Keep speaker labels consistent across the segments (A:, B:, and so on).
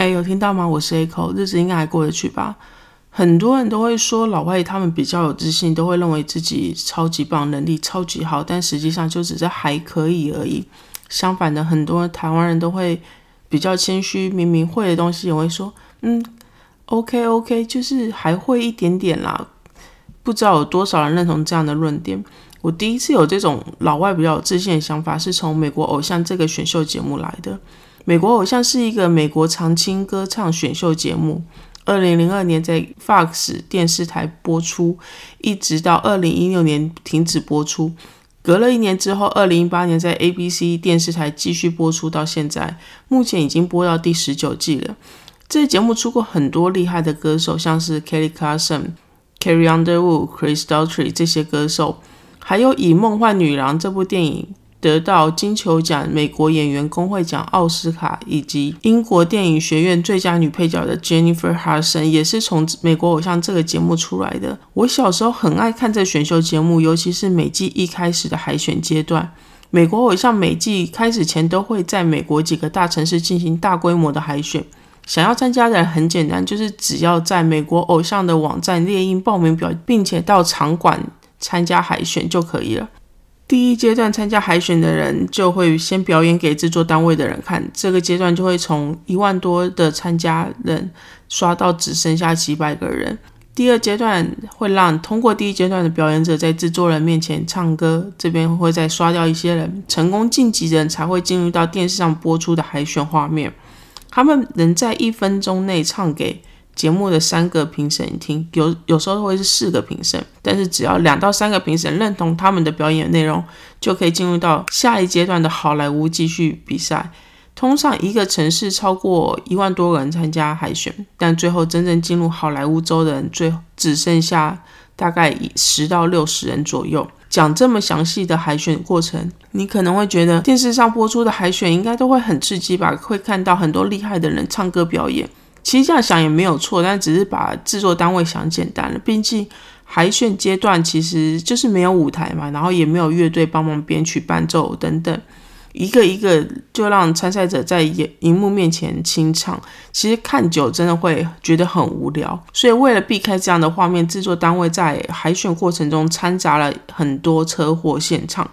A: 哎，有听到吗？我是 Echo，日子应该还过得去吧？很多人都会说老外他们比较有自信，都会认为自己超级棒，能力超级好，但实际上就只是还可以而已。相反的，很多台湾人都会比较谦虚，明明会的东西也会说，嗯，OK OK，就是还会一点点啦。不知道有多少人认同这样的论点。我第一次有这种老外比较有自信的想法，是从美国偶像这个选秀节目来的。美国偶像是一个美国常青歌唱选秀节目，二零零二年在 Fox 电视台播出，一直到二零一六年停止播出。隔了一年之后，二零一八年在 ABC 电视台继续播出到现在，目前已经播到第十九季了。这节目出过很多厉害的歌手，像是 Kelly Clarkson、Carrie Underwood、Chris Daughtry 这些歌手，还有以《梦幻女郎》这部电影。得到金球奖、美国演员工会奖、奥斯卡以及英国电影学院最佳女配角的 Jennifer Hudson 也是从美国偶像这个节目出来的。我小时候很爱看这选秀节目，尤其是每季一开始的海选阶段。美国偶像每季开始前都会在美国几个大城市进行大规模的海选。想要参加的人很简单，就是只要在美国偶像的网站列印报名表，并且到场馆参加海选就可以了。第一阶段参加海选的人就会先表演给制作单位的人看，这个阶段就会从一万多的参加人刷到只剩下几百个人。第二阶段会让通过第一阶段的表演者在制作人面前唱歌，这边会再刷掉一些人，成功晋级的人才会进入到电视上播出的海选画面。他们能在一分钟内唱给。节目的三个评审听，有有时候会是四个评审，但是只要两到三个评审认同他们的表演内容，就可以进入到下一阶段的好莱坞继续比赛。通常一个城市超过一万多人参加海选，但最后真正进入好莱坞州的人，最只剩下大概十到六十人左右。讲这么详细的海选过程，你可能会觉得电视上播出的海选应该都会很刺激吧？会看到很多厉害的人唱歌表演。其实这样想也没有错，但只是把制作单位想简单了。毕竟海选阶段其实就是没有舞台嘛，然后也没有乐队帮忙编曲伴奏等等，一个一个就让参赛者在荧荧幕面前清唱，其实看久真的会觉得很无聊。所以为了避开这样的画面，制作单位在海选过程中掺杂了很多车祸现场。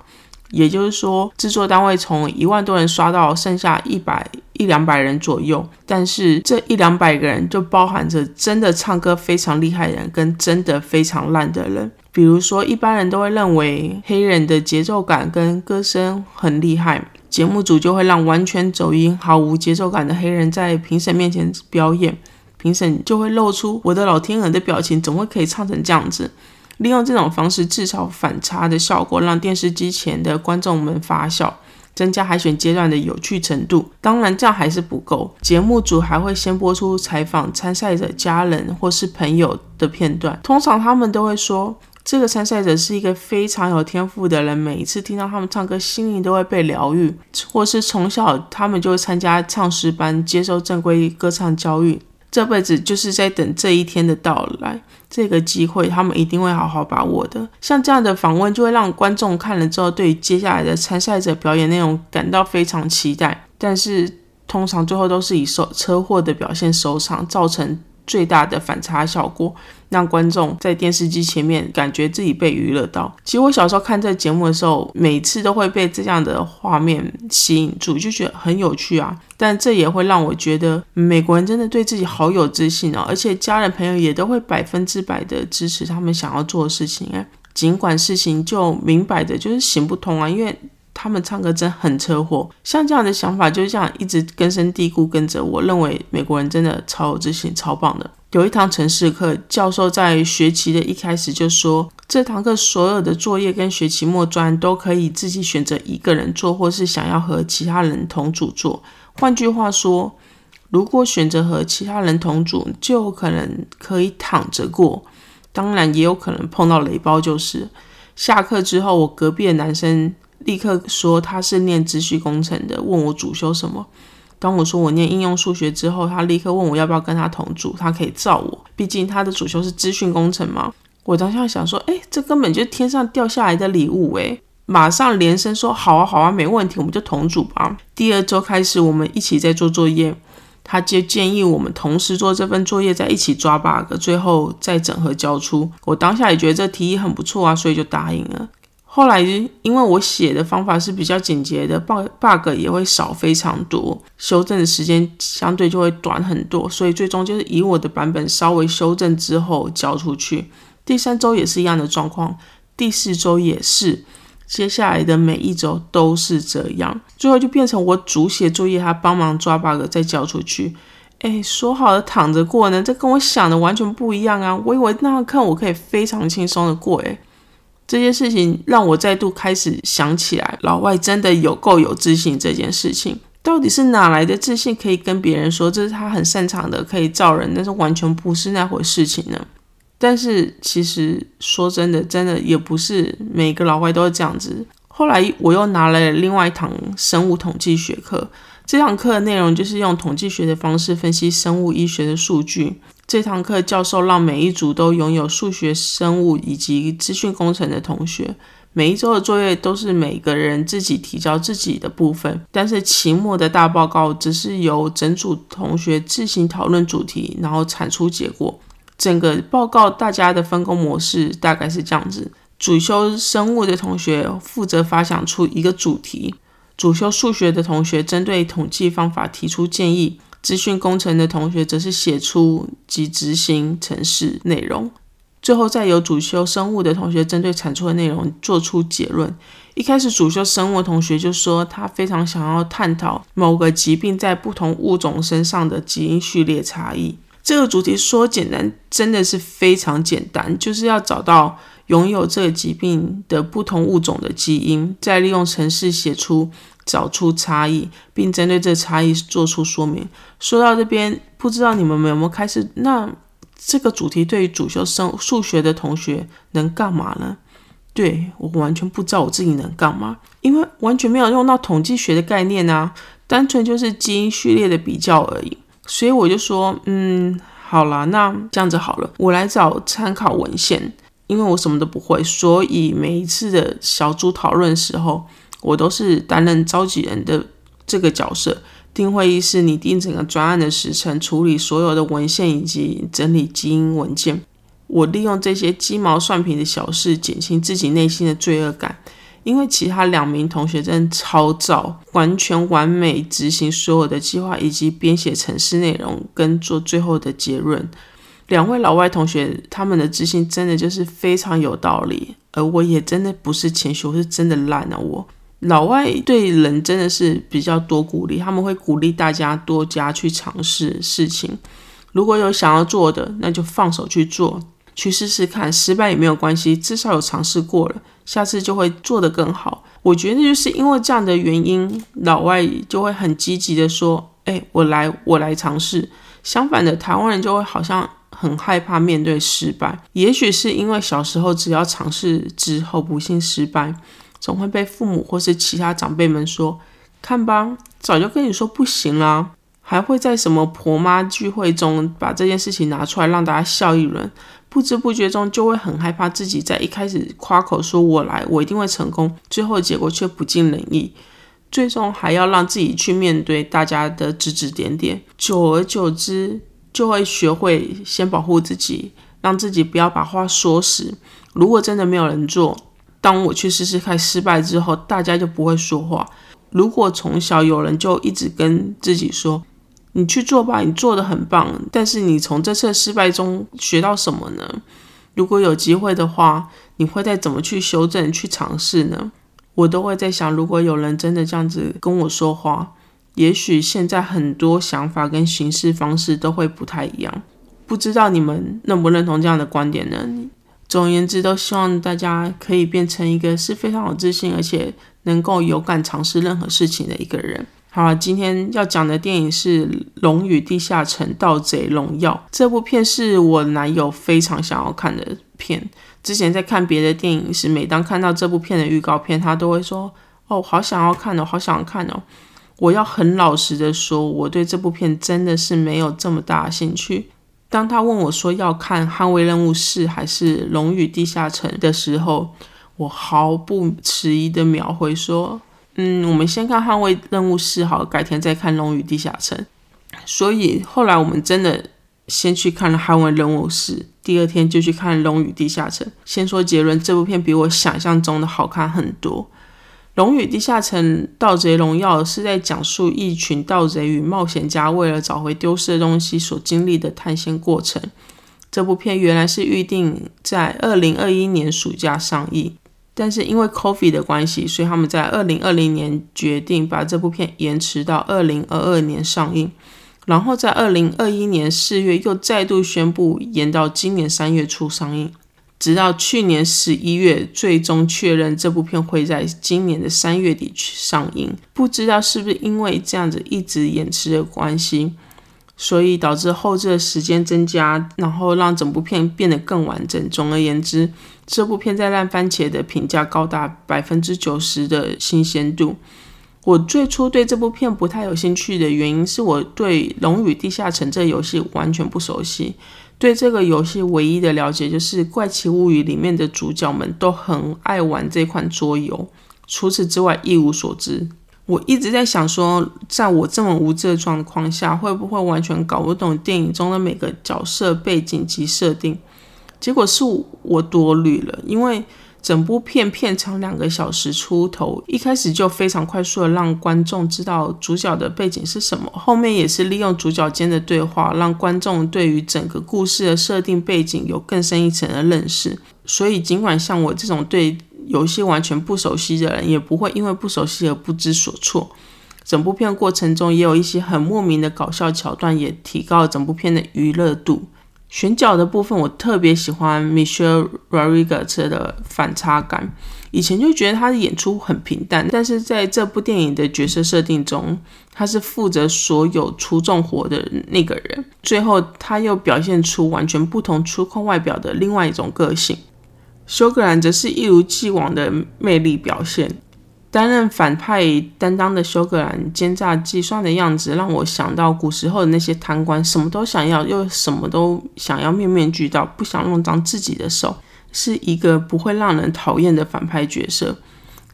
A: 也就是说，制作单位从一万多人刷到剩下一百一两百人左右，但是这一两百个人就包含着真的唱歌非常厉害的人跟真的非常烂的人。比如说，一般人都会认为黑人的节奏感跟歌声很厉害，节目组就会让完全走音、毫无节奏感的黑人在评审面前表演，评审就会露出“我的老天鹅”的表情，怎么会可以唱成这样子？利用这种方式制造反差的效果，让电视机前的观众们发笑，增加海选阶段的有趣程度。当然，这样还是不够。节目组还会先播出采访参赛者家人或是朋友的片段，通常他们都会说，这个参赛者是一个非常有天赋的人，每一次听到他们唱歌，心灵都会被疗愈，或是从小他们就会参加唱诗班，接受正规歌唱教育。这辈子就是在等这一天的到来，这个机会他们一定会好好把握的。像这样的访问，就会让观众看了之后，对接下来的参赛者表演内容感到非常期待。但是通常最后都是以受车祸的表现收场，造成。最大的反差效果，让观众在电视机前面感觉自己被娱乐到。其实我小时候看这节目的时候，每次都会被这样的画面吸引住，就觉得很有趣啊。但这也会让我觉得美国人真的对自己好有自信哦，而且家人朋友也都会百分之百的支持他们想要做的事情。尽管事情就明摆着就是行不通啊，因为。他们唱歌真很车祸，像这样的想法就是这样一直根深蒂固跟着。我认为美国人真的超有自信、超棒的。有一堂城市课，教授在学期的一开始就说，这堂课所有的作业跟学期末专都可以自己选择一个人做，或是想要和其他人同组做。换句话说，如果选择和其他人同组，就可能可以躺着过，当然也有可能碰到雷包。就是下课之后，我隔壁的男生。立刻说他是念资讯工程的，问我主修什么。当我说我念应用数学之后，他立刻问我要不要跟他同组，他可以照我，毕竟他的主修是资讯工程嘛。我当下想说，哎，这根本就是天上掉下来的礼物哎！马上连声说好啊好啊，没问题，我们就同组吧。第二周开始，我们一起在做作业。他就建议我们同时做这份作业，再一起抓 bug，最后再整合交出。我当下也觉得这提议很不错啊，所以就答应了。后来因为我写的方法是比较简洁的，bug bug 也会少非常多，修正的时间相对就会短很多，所以最终就是以我的版本稍微修正之后交出去。第三周也是一样的状况，第四周也是。接下来的每一周都是这样，最后就变成我主写作业，他帮忙抓 bug 再交出去。哎，说好的躺着过呢？这跟我想的完全不一样啊！我以为那样看我可以非常轻松的过。哎，这件事情让我再度开始想起来，老外真的有够有自信。这件事情到底是哪来的自信，可以跟别人说这是他很擅长的，可以造人，但是完全不是那回事情呢？但是其实说真的，真的也不是每个老外都是这样子。后来我又拿了另外一堂生物统计学课，这堂课的内容就是用统计学的方式分析生物医学的数据。这堂课教授让每一组都拥有数学、生物以及资讯工程的同学，每一周的作业都是每个人自己提交自己的部分，但是期末的大报告只是由整组同学自行讨论主题，然后产出结果。整个报告大家的分工模式大概是这样子：主修生物的同学负责发想出一个主题，主修数学的同学针对统计方法提出建议，资讯工程的同学则是写出及执行程式内容，最后再由主修生物的同学针对产出的内容做出结论。一开始主修生物的同学就说他非常想要探讨某个疾病在不同物种身上的基因序列差异。这个主题说简单，真的是非常简单，就是要找到拥有这个疾病的不同物种的基因，再利用程式写出找出差异，并针对这差异做出说明。说到这边，不知道你们有没有开始？那这个主题对于主修生数学的同学能干嘛呢？对我完全不知道我自己能干嘛，因为完全没有用到统计学的概念啊，单纯就是基因序列的比较而已。所以我就说，嗯，好了，那这样子好了，我来找参考文献，因为我什么都不会，所以每一次的小组讨论时候，我都是担任召集人的这个角色。定会议是拟定整个专案的时程，处理所有的文献以及整理基因文件。我利用这些鸡毛蒜皮的小事，减轻自己内心的罪恶感。因为其他两名同学真的超早，完全完美执行所有的计划，以及编写程式内容跟做最后的结论。两位老外同学他们的执行真的就是非常有道理，而我也真的不是谦虚，我是真的烂啊！我老外对人真的是比较多鼓励，他们会鼓励大家多加去尝试事情。如果有想要做的，那就放手去做。去试试看，失败也没有关系，至少有尝试过了，下次就会做得更好。我觉得就是因为这样的原因，老外就会很积极的说：“哎，我来，我来尝试。”相反的，台湾人就会好像很害怕面对失败。也许是因为小时候只要尝试之后不幸失败，总会被父母或是其他长辈们说：“看吧，早就跟你说不行啦。”还会在什么婆妈聚会中把这件事情拿出来让大家笑一轮。不知不觉中就会很害怕自己在一开始夸口说“我来，我一定会成功”，最后结果却不尽人意，最终还要让自己去面对大家的指指点点。久而久之，就会学会先保护自己，让自己不要把话说死。如果真的没有人做，当我去试试看失败之后，大家就不会说话。如果从小有人就一直跟自己说，你去做吧，你做的很棒。但是你从这次失败中学到什么呢？如果有机会的话，你会再怎么去修正、去尝试呢？我都会在想，如果有人真的这样子跟我说话，也许现在很多想法跟行事方式都会不太一样。不知道你们认不认同这样的观点呢？总而言之，都希望大家可以变成一个是非常有自信，而且能够勇敢尝试任何事情的一个人。好，今天要讲的电影是《龙与地下城：盗贼荣耀》。这部片是我男友非常想要看的片。之前在看别的电影时，每当看到这部片的预告片，他都会说：“哦，好想要看哦，好想要看哦。”我要很老实的说，我对这部片真的是没有这么大兴趣。当他问我说要看《捍卫任务四》还是《龙与地下城》的时候，我毫不迟疑的秒回说。嗯，我们先看《捍卫任务四》好，改天再看《龙与地下城》。所以后来我们真的先去看了《捍卫任务四》，第二天就去看《龙与地下城》。先说结论，这部片比我想象中的好看很多。《龙与地下城：盗贼荣耀》是在讲述一群盗贼与冒险家为了找回丢失的东西所经历的探险过程。这部片原来是预定在二零二一年暑假上映，但是因为 Coffee 的关系，所以他们在二零二零年决定把这部片延迟到二零二二年上映，然后在二零二一年四月又再度宣布延到今年三月初上映。直到去年十一月，最终确认这部片会在今年的三月底去上映。不知道是不是因为这样子一直延迟的关系，所以导致后置的时间增加，然后让整部片变得更完整。总而言之，这部片在烂番茄的评价高达百分之九十的新鲜度。我最初对这部片不太有兴趣的原因，是我对《龙与地下城》这游戏完全不熟悉。对这个游戏唯一的了解就是《怪奇物语》里面的主角们都很爱玩这款桌游，除此之外一无所知。我一直在想说，在我这么无知的状况下，会不会完全搞不懂电影中的每个角色背景及设定？结果是我多虑了，因为。整部片片长两个小时出头，一开始就非常快速的让观众知道主角的背景是什么，后面也是利用主角间的对话，让观众对于整个故事的设定背景有更深一层的认识。所以，尽管像我这种对游戏完全不熟悉的人，也不会因为不熟悉而不知所措。整部片过程中也有一些很莫名的搞笑桥段，也提高了整部片的娱乐度。选角的部分，我特别喜欢 Michelle Rodriguez 的反差感。以前就觉得他的演出很平淡，但是在这部电影的角色设定中，他是负责所有出重活的那个人。最后，他又表现出完全不同出控外表的另外一种个性。休格兰则是一如既往的魅力表现。担任反派担当的休格兰奸诈计算的样子，让我想到古时候的那些贪官，什么都想要，又什么都想要，面面俱到，不想弄脏自己的手，是一个不会让人讨厌的反派角色。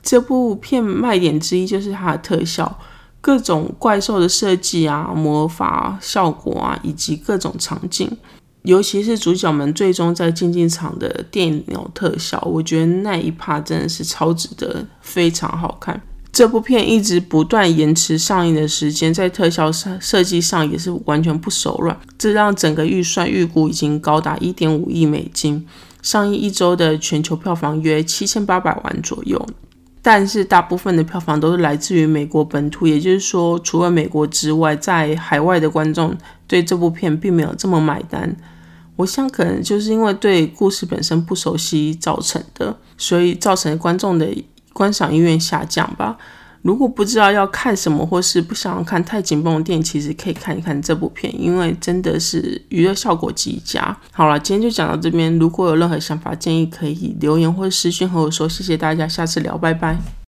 A: 这部片卖点之一就是它的特效，各种怪兽的设计啊、魔法效果啊，以及各种场景。尤其是主角们最终在竞技场的电脑特效，我觉得那一趴真的是超值得，非常好看。这部片一直不断延迟上映的时间，在特效设设计上也是完全不手软，这让整个预算预估已经高达一点五亿美金，上映一周的全球票房约七千八百万左右。但是大部分的票房都是来自于美国本土，也就是说，除了美国之外，在海外的观众对这部片并没有这么买单。我想可能就是因为对故事本身不熟悉造成的，所以造成观众的观赏意愿下降吧。如果不知道要看什么，或是不想要看太紧绷的电影，其实可以看一看这部片，因为真的是娱乐效果极佳。好了，今天就讲到这边。如果有任何想法建议，可以留言或私讯和我说。谢谢大家，下次聊，拜拜。